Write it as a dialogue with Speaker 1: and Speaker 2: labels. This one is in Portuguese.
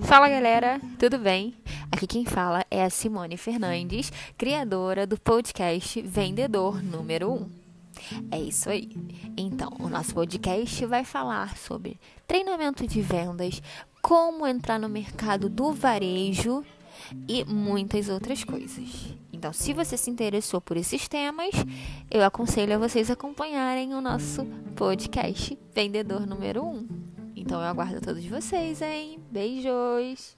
Speaker 1: Fala galera, tudo bem? Aqui quem fala é a Simone Fernandes, criadora do podcast Vendedor número 1. É isso aí. Então, o nosso podcast vai falar sobre treinamento de vendas, como entrar no mercado do varejo e muitas outras coisas. Então, se você se interessou por esses temas, eu aconselho a vocês acompanharem o nosso podcast Vendedor número 1. Então, eu aguardo todos vocês, hein? Beijos!